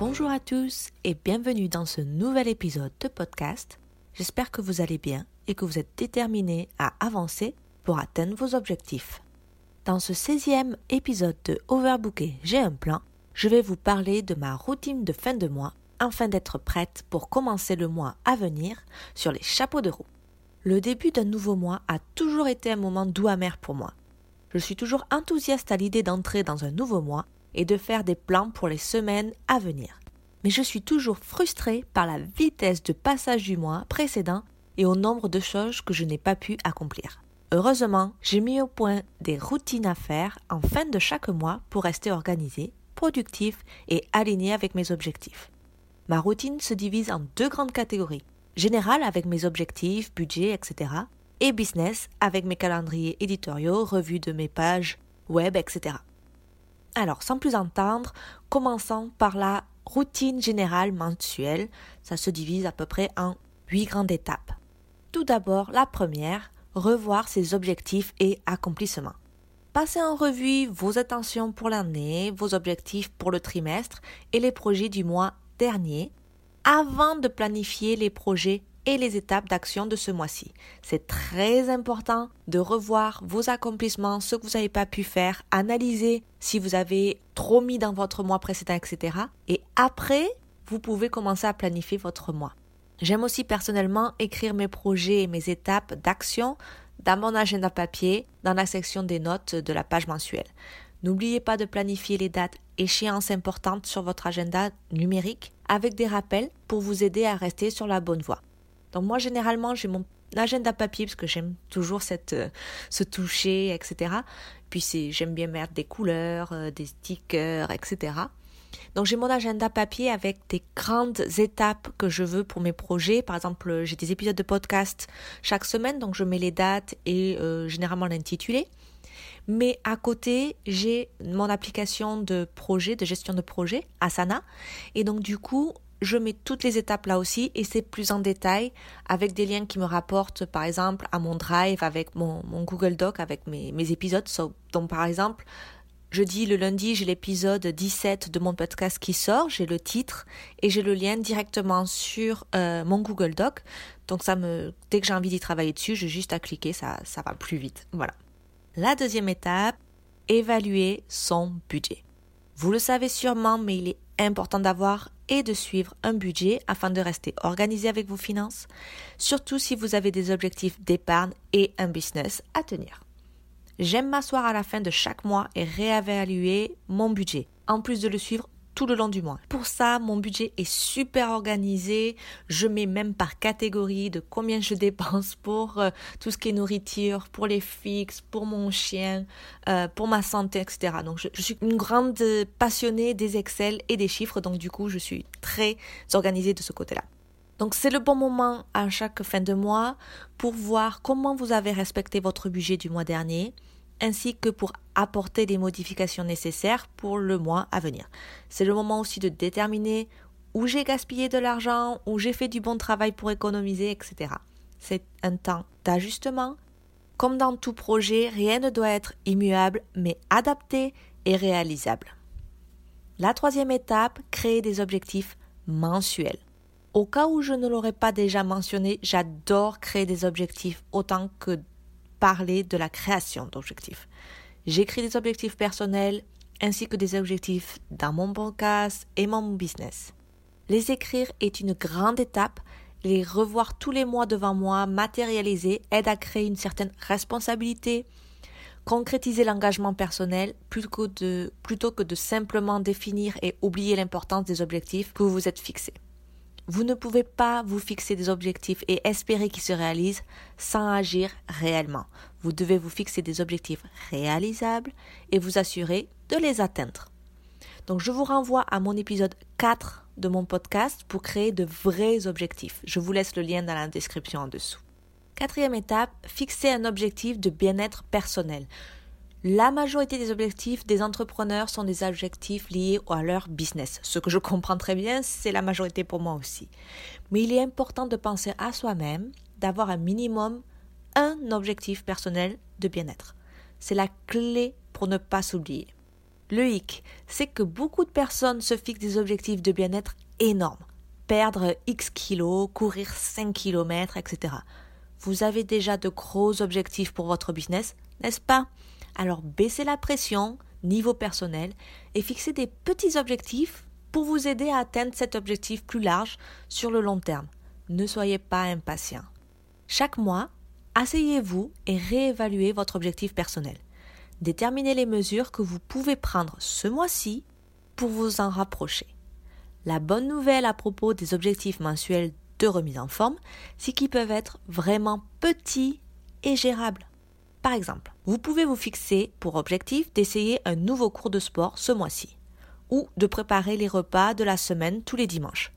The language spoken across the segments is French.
Bonjour à tous et bienvenue dans ce nouvel épisode de podcast. J'espère que vous allez bien et que vous êtes déterminés à avancer pour atteindre vos objectifs. Dans ce 16e épisode de Overbooké, j'ai un plan. Je vais vous parler de ma routine de fin de mois afin d'être prête pour commencer le mois à venir sur les chapeaux de roue. Le début d'un nouveau mois a toujours été un moment doux amer pour moi. Je suis toujours enthousiaste à l'idée d'entrer dans un nouveau mois et de faire des plans pour les semaines à venir. Mais je suis toujours frustrée par la vitesse de passage du mois précédent et au nombre de choses que je n'ai pas pu accomplir. Heureusement, j'ai mis au point des routines à faire en fin de chaque mois pour rester organisé, productif et aligné avec mes objectifs. Ma routine se divise en deux grandes catégories. Générale avec mes objectifs, budget, etc. Et business avec mes calendriers éditoriaux, revues de mes pages web, etc. Alors, sans plus entendre, commençons par la routine générale mensuelle. Ça se divise à peu près en huit grandes étapes. Tout d'abord, la première, revoir ses objectifs et accomplissements. Passez en revue vos intentions pour l'année, vos objectifs pour le trimestre et les projets du mois dernier avant de planifier les projets et les étapes d'action de ce mois-ci. C'est très important de revoir vos accomplissements, ce que vous n'avez pas pu faire, analyser si vous avez trop mis dans votre mois précédent, etc. Et après, vous pouvez commencer à planifier votre mois. J'aime aussi personnellement écrire mes projets et mes étapes d'action dans mon agenda papier, dans la section des notes de la page mensuelle. N'oubliez pas de planifier les dates échéances importantes sur votre agenda numérique avec des rappels pour vous aider à rester sur la bonne voie. Donc moi généralement j'ai mon agenda papier parce que j'aime toujours euh, se toucher etc. Puis j'aime bien mettre des couleurs, euh, des stickers etc. Donc j'ai mon agenda papier avec des grandes étapes que je veux pour mes projets. Par exemple, j'ai des épisodes de podcast chaque semaine, donc je mets les dates et euh, généralement l'intitulé. Mais à côté, j'ai mon application de projet, de gestion de projet, Asana. Et donc du coup, je mets toutes les étapes là aussi et c'est plus en détail avec des liens qui me rapportent par exemple à mon drive avec mon, Google Doc avec mes, épisodes. donc par exemple, jeudi le lundi j'ai l'épisode 17 de mon podcast qui sort, j'ai le titre et j'ai le lien directement sur euh, mon Google Doc. Donc ça me, dès que j'ai envie d'y travailler dessus, j'ai juste à cliquer, ça, ça va plus vite. Voilà. La deuxième étape, évaluer son budget. Vous le savez sûrement, mais il est important d'avoir et de suivre un budget afin de rester organisé avec vos finances, surtout si vous avez des objectifs d'épargne et un business à tenir. J'aime m'asseoir à la fin de chaque mois et réévaluer mon budget, en plus de le suivre tout le long du mois. Pour ça, mon budget est super organisé. Je mets même par catégorie de combien je dépense pour euh, tout ce qui est nourriture, pour les fixes, pour mon chien, euh, pour ma santé, etc. Donc, je, je, suis une grande passionnée des Excel et des chiffres. Donc, du coup, je suis très organisée de ce côté-là. Donc, c'est le bon moment à chaque fin de mois pour voir comment vous avez respecté votre budget du mois dernier ainsi que pour apporter les modifications nécessaires pour le mois à venir. C'est le moment aussi de déterminer où j'ai gaspillé de l'argent, où j'ai fait du bon travail pour économiser, etc. C'est un temps d'ajustement. Comme dans tout projet, rien ne doit être immuable, mais adapté et réalisable. La troisième étape, créer des objectifs mensuels. Au cas où je ne l'aurais pas déjà mentionné, j'adore créer des objectifs autant que parler de la création d'objectifs. J'écris des objectifs personnels ainsi que des objectifs dans mon podcast et mon business. Les écrire est une grande étape, les revoir tous les mois devant moi, matérialiser, aide à créer une certaine responsabilité, concrétiser l'engagement personnel plutôt que, de, plutôt que de simplement définir et oublier l'importance des objectifs que vous vous êtes fixés. Vous ne pouvez pas vous fixer des objectifs et espérer qu'ils se réalisent sans agir réellement. Vous devez vous fixer des objectifs réalisables et vous assurer de les atteindre. Donc je vous renvoie à mon épisode 4 de mon podcast pour créer de vrais objectifs. Je vous laisse le lien dans la description en dessous. Quatrième étape, fixer un objectif de bien-être personnel. La majorité des objectifs des entrepreneurs sont des objectifs liés à leur business. Ce que je comprends très bien, c'est la majorité pour moi aussi. Mais il est important de penser à soi-même, d'avoir un minimum un objectif personnel de bien-être. C'est la clé pour ne pas s'oublier. Le hic, c'est que beaucoup de personnes se fixent des objectifs de bien-être énormes. Perdre X kilos, courir 5 km, etc. Vous avez déjà de gros objectifs pour votre business, n'est-ce pas? Alors baissez la pression, niveau personnel, et fixez des petits objectifs pour vous aider à atteindre cet objectif plus large sur le long terme. Ne soyez pas impatient. Chaque mois, asseyez-vous et réévaluez votre objectif personnel. Déterminez les mesures que vous pouvez prendre ce mois-ci pour vous en rapprocher. La bonne nouvelle à propos des objectifs mensuels de remise en forme, c'est qu'ils peuvent être vraiment petits et gérables. Par exemple, vous pouvez vous fixer pour objectif d'essayer un nouveau cours de sport ce mois-ci, ou de préparer les repas de la semaine tous les dimanches.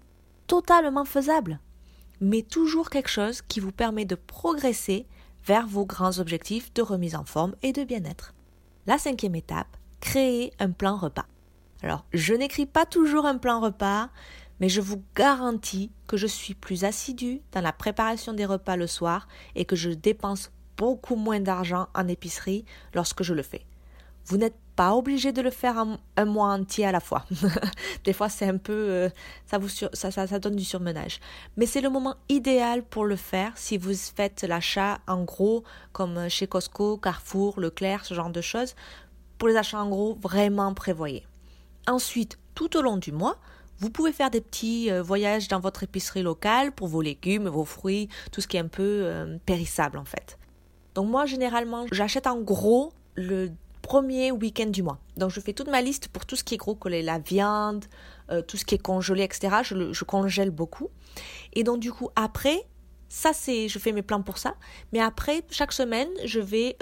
Totalement faisable, mais toujours quelque chose qui vous permet de progresser vers vos grands objectifs de remise en forme et de bien-être. La cinquième étape, créer un plan repas. Alors, je n'écris pas toujours un plan repas, mais je vous garantis que je suis plus assidue dans la préparation des repas le soir et que je dépense beaucoup moins d'argent en épicerie lorsque je le fais. Vous n'êtes pas obligé de le faire un, mois entier à la fois. Des fois, c'est un peu, euh, ça vous ça, ça, donne du surmenage. Mais c'est le moment idéal pour le faire si vous faites l'achat en gros, comme chez Costco, Carrefour, Leclerc, ce genre de choses. Pour les achats en gros, vraiment prévoyez. Ensuite, tout au long du mois, vous pouvez faire des petits euh, voyages dans votre épicerie locale pour vos légumes, vos fruits, tout ce qui est un peu euh, périssable en fait. Donc moi généralement j'achète en gros le premier week-end du mois. Donc je fais toute ma liste pour tout ce qui est gros, coller la viande, euh, tout ce qui est congelé, etc. Je, congèle beaucoup. Et donc du coup après, ça c'est, je fais mes plans pour ça. Mais après chaque semaine je vais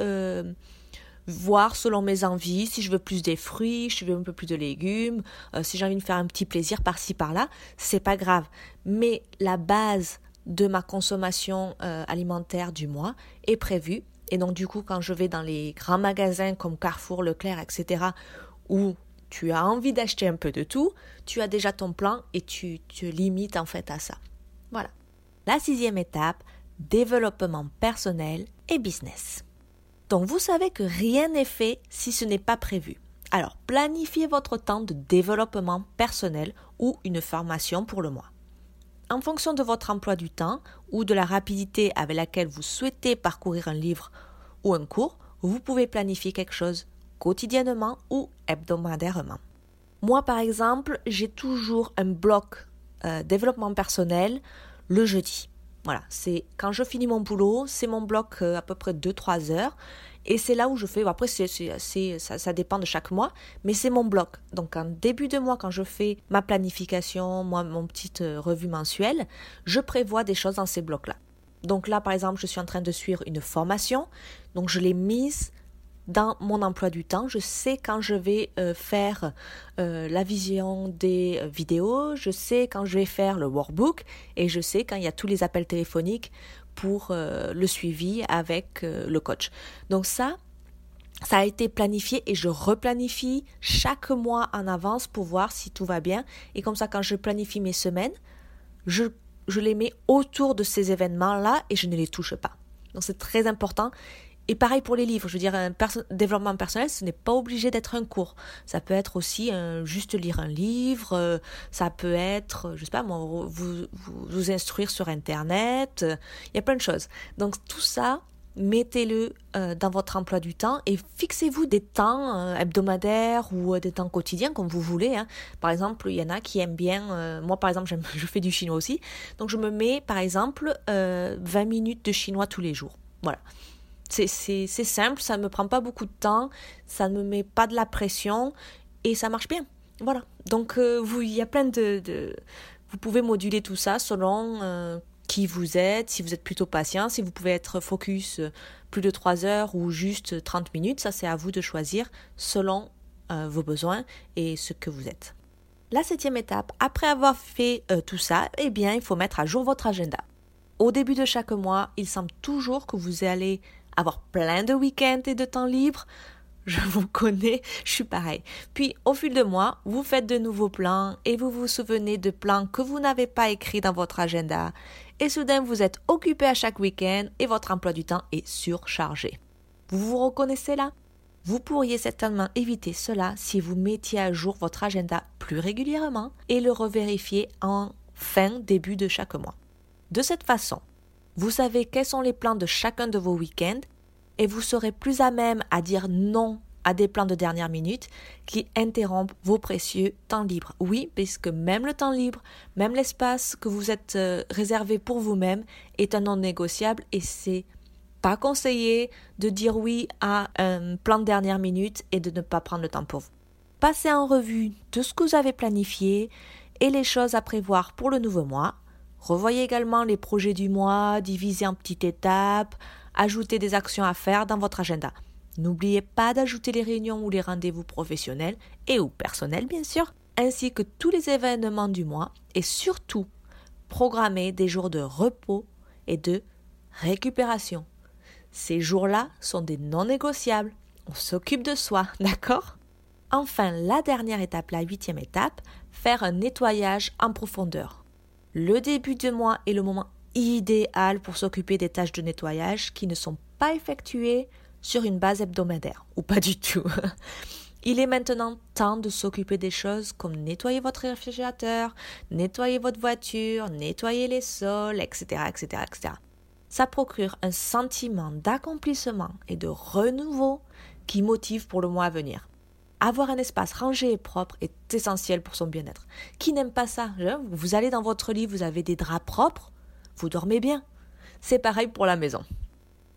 voir selon mes envies, si je veux plus des fruits, si je veux un peu plus de légumes, euh, si j'ai envie de faire un petit plaisir par-ci par-là, c'est pas grave. Mais la base de ma consommation euh, alimentaire du mois est prévue. Et donc du coup, quand je vais dans les grands magasins comme Carrefour, Leclerc, etc., où tu as envie d'acheter un peu de tout, tu as déjà ton plan et tu te limites en fait à ça. Voilà. La sixième étape, développement personnel et business. Donc vous savez que rien n'est fait si ce n'est pas prévu. Alors planifiez votre temps de développement personnel ou une formation pour le mois. En fonction de votre emploi du temps ou de la rapidité avec laquelle vous souhaitez parcourir un livre ou un cours, vous pouvez planifier quelque chose quotidiennement ou hebdomadairement. Moi, par exemple, j'ai toujours un bloc euh, développement personnel le jeudi. Voilà, c'est quand je finis mon boulot, c'est mon bloc euh, à peu près 2-3 heures. Et c'est là où je fais, après c'est, ça, dépend de chaque mois, mais c'est mon bloc. Donc en début de mois, quand je fais ma planification, moi, mon petite euh, revue mensuelle, je prévois des choses dans ces blocs-là. Donc là, par exemple, je suis en train de suivre une formation, donc je l'ai mise dans mon emploi du temps. Je sais quand je vais euh, faire euh, la vision des vidéos, je sais quand je vais faire le workbook et je sais quand il y a tous les appels téléphoniques pour le suivi avec le coach. Donc ça, ça a été planifié et je replanifie chaque mois en avance pour voir si tout va bien. Et comme ça, quand je planifie mes semaines, je, je les mets autour de ces événements-là et je ne les touche pas. Donc c'est très important et pareil pour les livres, je veux dire, un développement personnel, ce n'est pas obligé d'être un cours. Ça peut être aussi juste lire un livre, euh, ça peut être, je sais pas moi, vous, vous, instruire sur Internet, il y a plein de choses. Donc tout ça, mettez-le euh, dans votre emploi du temps et fixez-vous des temps euh, hebdomadaires ou des temps quotidiens comme vous voulez. Hein. Par exemple, il y en a qui aiment bien, moi par exemple, je fais du chinois aussi, donc je me mets par exemple 20 minutes de chinois tous les jours. Voilà. C'est simple, ça ne me prend pas beaucoup de temps, ça ne me met pas de la pression et ça marche bien. Voilà. Donc, euh, il y a plein de, Vous pouvez moduler tout ça selon euh, qui vous êtes, si vous êtes plutôt patient, si vous pouvez être focus euh, plus de 3 heures ou juste 30 minutes. Ça, c'est à vous de choisir selon vos besoins et ce que vous êtes. La septième étape, après avoir fait tout ça, eh bien, il faut mettre à jour votre agenda. Au début de chaque mois, il semble toujours que vous allez avoir plein de week-ends et de temps libre. Je vous connais, je suis pareil. Puis, au fil de mois, vous faites de nouveaux plans et vous vous souvenez de plans que vous n'avez pas écrits dans votre agenda. Et soudain, vous êtes occupé à chaque week-end et votre emploi du temps est surchargé. Vous vous reconnaissez là? Vous pourriez certainement éviter cela si vous mettiez à jour votre agenda plus régulièrement et le revérifier en fin, début de chaque mois. De cette façon, vous savez quels sont les plans de chacun de vos week-ends et vous serez plus à même à dire non à des plans de dernière minute qui interrompent vos précieux temps libres. Oui, puisque même le temps libre, même l'espace que vous êtes euh, réservé pour vous-même est un non négociable et c'est pas conseillé de dire oui à un plan de dernière minute et de ne pas prendre le temps pour vous. Passez en revue tout ce que vous avez planifié et les choses à prévoir pour le nouveau mois. Revoyez également les projets du mois, divisez en petites étapes, ajoutez des actions à faire dans votre agenda. N'oubliez pas d'ajouter les réunions ou les rendez-vous professionnels et ou personnels bien sûr, ainsi que tous les événements du mois et surtout programmez des jours de repos et de récupération. Ces jours-là sont des non négociables. On s'occupe de soi, d'accord? Enfin, la dernière étape, la huitième étape, faire un nettoyage en profondeur. Le début de mois est le moment idéal pour s'occuper des tâches de nettoyage qui ne sont pas effectuées sur une base hebdomadaire, ou pas du tout. Il est maintenant temps de s'occuper des choses comme nettoyer votre réfrigérateur, nettoyer votre voiture, nettoyer les sols, etc., etc., etc. Ça procure un sentiment d'accomplissement et de renouveau qui motive pour le mois à venir. Avoir un espace rangé et propre est essentiel pour son bien-être. Qui n'aime pas ça? Vous allez dans votre lit, vous avez des draps propres, vous dormez bien. C'est pareil pour la maison.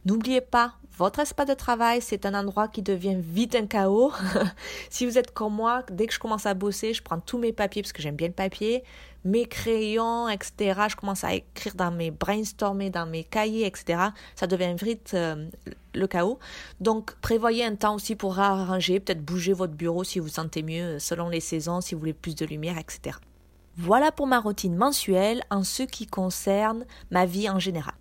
N'oubliez pas, votre espace de travail, c'est un endroit qui devient vite un chaos. si vous êtes comme moi, dès que je commence à bosser, je prends tous mes papiers parce que j'aime bien le papier, mes crayons, etc. Je commence à écrire dans mes brainstormer, dans mes cahiers, etc. Ça devient vite euh, le chaos. Donc, prévoyez un temps aussi pour arranger, peut-être bouger votre bureau si vous sentez mieux, selon les saisons, si vous voulez plus de lumière, etc. Voilà pour ma routine mensuelle en ce qui concerne ma vie en général.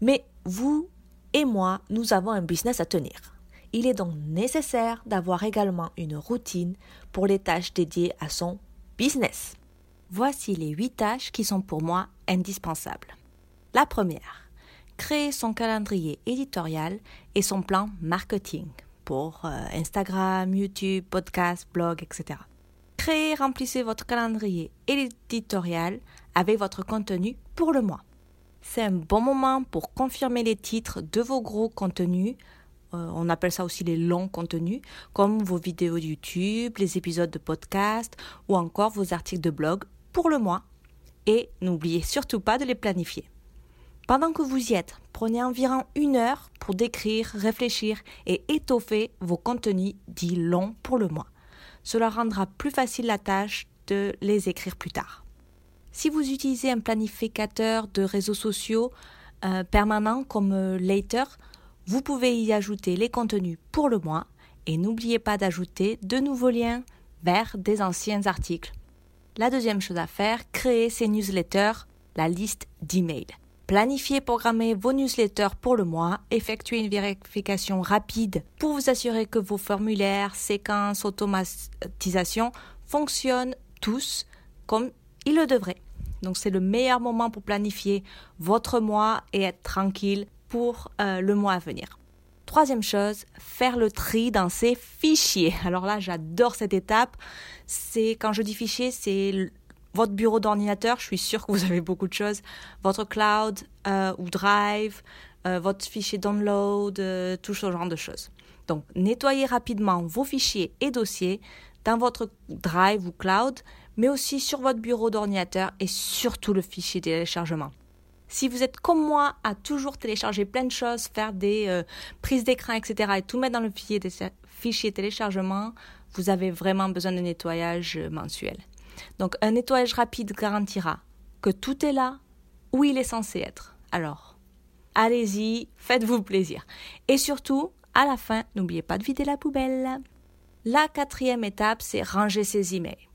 Mais vous et moi, nous avons un business à tenir. Il est donc nécessaire d'avoir également une routine pour les tâches dédiées à son business. Voici les huit tâches qui sont pour moi indispensables. La première, créer son calendrier éditorial et son plan marketing pour euh, Instagram, YouTube, podcast, blog, etc. Créez, remplissez votre calendrier éditorial avec votre contenu pour le mois. C'est un bon moment pour confirmer les titres de vos gros contenus. Euh, on appelle ça aussi les longs contenus, comme vos vidéos YouTube, les épisodes de podcast ou encore vos articles de blog pour le mois. Et n'oubliez surtout pas de les planifier. Pendant que vous y êtes, prenez environ une heure pour décrire, réfléchir et étoffer vos contenus dits longs pour le mois. Cela rendra plus facile la tâche de les écrire plus tard. Si vous utilisez un planificateur de réseaux sociaux euh, permanent comme euh, Later, vous pouvez y ajouter les contenus pour le mois et n'oubliez pas d'ajouter de nouveaux liens vers des anciens articles. La deuxième chose à faire, créer ces newsletters, la liste d'emails. Planifiez, programmer vos newsletters pour le mois, effectuez une vérification rapide pour vous assurer que vos formulaires, séquences, automatisation fonctionnent tous comme ils le devraient. Donc c'est le meilleur moment pour planifier votre mois et être tranquille pour euh, le mois à venir. Troisième chose, faire le tri dans ses fichiers. Alors là, j'adore cette étape. C'est quand je dis fichier, c'est votre bureau d'ordinateur. Je suis sûre que vous avez beaucoup de choses. Votre cloud euh, ou Drive, euh, votre fichier download, tout ce genre de choses. Donc, nettoyez rapidement vos fichiers et dossiers dans votre Drive ou cloud, mais aussi sur votre bureau d'ordinateur et surtout le fichier téléchargement. Si vous êtes comme moi à toujours télécharger plein de choses, faire des euh, prises d'écran, etc. et tout mettre dans le fichier, fichier téléchargement, vous avez vraiment besoin de nettoyage euh, mensuel. Donc un nettoyage rapide garantira que tout est là où il est censé être. Alors, allez-y, faites-vous plaisir. Et surtout, à la fin, n'oubliez pas de vider la poubelle. La quatrième étape, c'est ranger ses emails.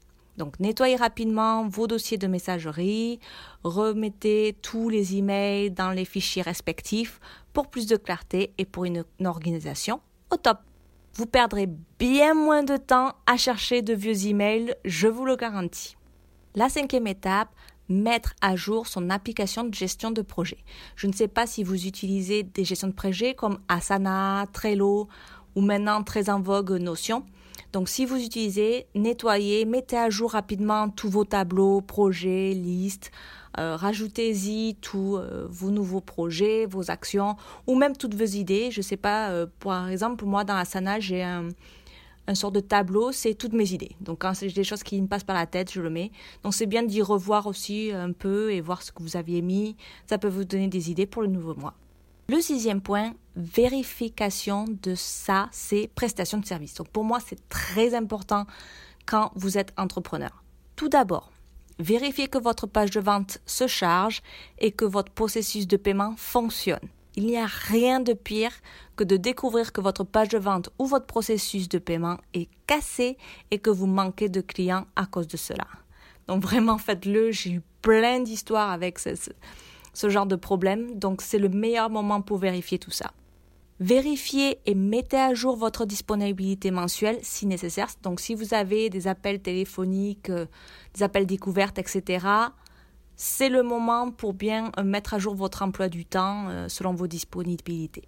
Donc nettoyez rapidement vos dossiers de messagerie, remettez tous les emails dans les fichiers respectifs pour plus de clarté et pour une, organisation au top. Vous perdrez bien moins de temps à chercher de vieux emails, je vous le garantis. La cinquième étape, mettre à jour son application de gestion de projet. Je ne sais pas si vous utilisez des gestions de projet comme Asana, Trello ou maintenant très en vogue Notion. Donc si vous utilisez, nettoyez, mettez à jour rapidement tous vos tableaux, projets, listes, euh, rajoutez-y tous euh, vos nouveaux projets, vos actions ou même toutes vos idées. Je ne sais pas, euh, par exemple, moi dans Asana, j'ai un, un sort de tableau, c'est toutes mes idées. Donc quand c'est des choses qui me passent par la tête, je le mets. Donc c'est bien d'y revoir aussi un peu et voir ce que vous aviez mis. Ça peut vous donner des idées pour le nouveau mois. Le sixième point, vérification de ça, c'est prestation de service. Donc pour moi, c'est très important quand vous êtes entrepreneur. Tout d'abord, vérifiez que votre page de vente se charge et que votre processus de paiement fonctionne. Il n'y a rien de pire que de découvrir que votre page de vente ou votre processus de paiement est cassé et que vous manquez de clients à cause de cela. Donc vraiment faites-le. J'ai eu plein d'histoires avec ce, ce genre de problème. Donc c'est le meilleur moment pour vérifier tout ça. Vérifiez et mettez à jour votre disponibilité mensuelle si nécessaire. Donc si vous avez des appels téléphoniques, euh, des appels découvertes, etc., c'est le moment pour bien euh, mettre à jour votre emploi du temps euh, selon vos disponibilités.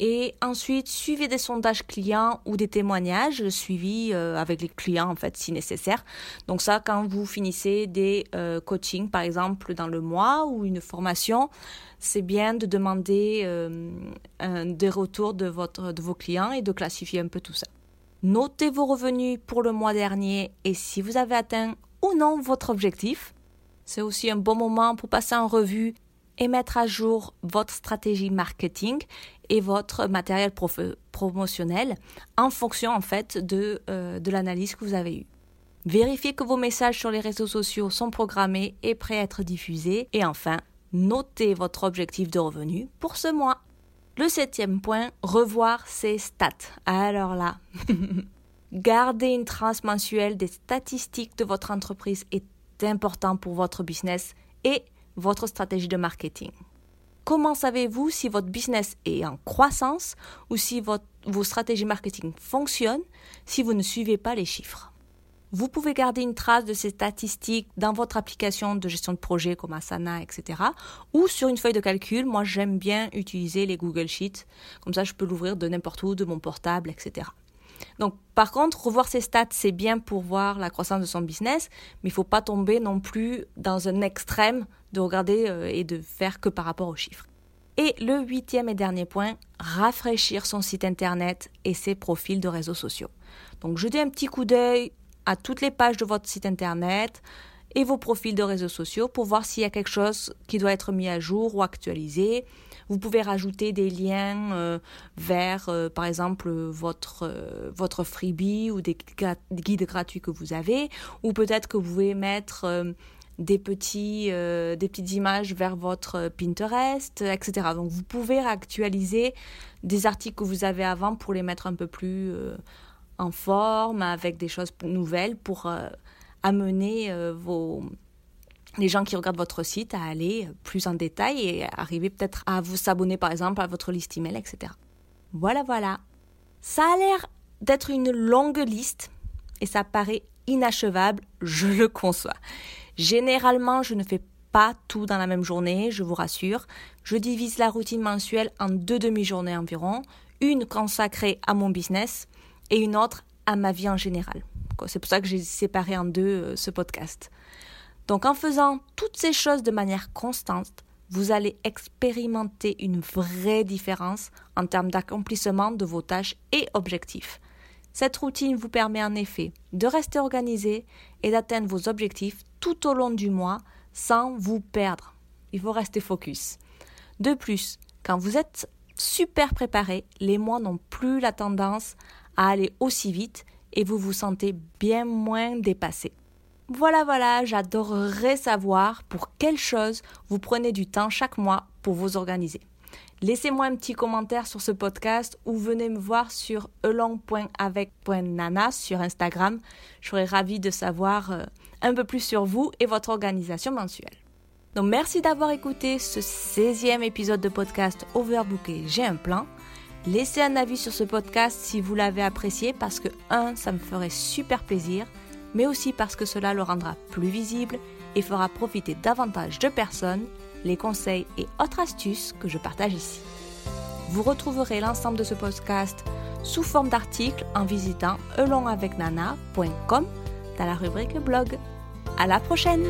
Et ensuite, suivez des sondages clients ou des témoignages suivis euh, avec les clients, en fait, si nécessaire. Donc ça, quand vous finissez des euh, coachings, par exemple, dans le mois ou une formation, c'est bien de demander euh, des retours de, votre, de vos clients et de classifier un peu tout ça. Notez vos revenus pour le mois dernier et si vous avez atteint ou non votre objectif. C'est aussi un bon moment pour passer en revue et mettre à jour votre stratégie marketing et votre matériel promotionnel en fonction en fait de, euh, de l'analyse que vous avez eue. Vérifiez que vos messages sur les réseaux sociaux sont programmés et prêts à être diffusés. Et enfin, notez votre objectif de revenu pour ce mois. Le septième point, revoir ses stats. Alors là, garder une trace mensuelle des statistiques de votre entreprise est important pour votre business et votre stratégie de marketing. Comment savez-vous si votre business est en croissance ou si vos stratégies marketing fonctionnent si vous ne suivez pas les chiffres? Vous pouvez garder une trace de ces statistiques dans votre application de gestion de projet comme Asana, etc. Ou sur une feuille de calcul. Moi, j'aime bien utiliser les Google Sheets. Comme ça, je peux l'ouvrir de n'importe où, de mon portable, etc. Donc, par contre, revoir ses stats, c'est bien pour voir la croissance de son business, mais il ne faut pas tomber non plus dans un extrême de regarder euh, et de faire que par rapport aux chiffres. Et le huitième et dernier point, rafraîchir son site internet et ses profils de réseaux sociaux. Donc, jetez un petit coup d'œil à toutes les pages de votre site internet, et vos profils de réseaux sociaux pour voir s'il y a quelque chose qui doit être mis à jour ou actualisé. Vous pouvez rajouter des liens euh, vers, euh, par exemple, votre, euh, votre freebie ou des guides gratuits que vous avez, ou peut-être que vous pouvez mettre des, petits, des petites images vers votre Pinterest, etc. Donc vous pouvez actualiser des articles que vous avez avant pour les mettre un peu plus en forme, avec des choses nouvelles pour amener vos les gens qui regardent votre site à aller plus en détail et arriver peut-être à vous s'abonner par exemple à votre liste email, etc. Voilà, voilà. Ça a l'air d'être une longue liste et ça paraît inachevable, je le conçois. Généralement, je ne fais pas tout dans la même journée, je vous rassure. Je divise la routine mensuelle en deux demi-journées environ, une consacrée à mon business et une autre à ma vie en général. C'est pour ça que j'ai séparé en deux euh, ce podcast. Donc en faisant toutes ces choses de manière constante, vous allez expérimenter une vraie différence en termes d'accomplissement de vos tâches et objectifs. Cette routine vous permet en effet de rester organisé et d'atteindre vos objectifs tout au long du mois sans vous perdre. Il faut rester focus. De plus, quand vous êtes super préparé, les mois n'ont plus la tendance à aller aussi vite et vous vous sentez bien moins dépassé. Voilà, voilà, j'adorerais savoir pour quelle chose vous prenez du temps chaque mois pour vous organiser. Laissez-moi un petit commentaire sur ce podcast ou venez me voir sur elong.avec.nana sur Instagram. Je serais ravie de savoir euh, un peu plus sur vous et votre organisation mensuelle. Donc merci d'avoir écouté ce 16e épisode de podcast Overbooké, j'ai un plan. Laissez un avis sur ce podcast si vous l'avez apprécié parce que, un, ça me ferait super plaisir, mais aussi parce que cela le rendra plus visible et fera profiter davantage de personnes les conseils et autres astuces que je partage ici. Vous retrouverez l'ensemble de ce podcast sous forme d'articles en visitant elongavecnana.com dans la rubrique blog. À la prochaine!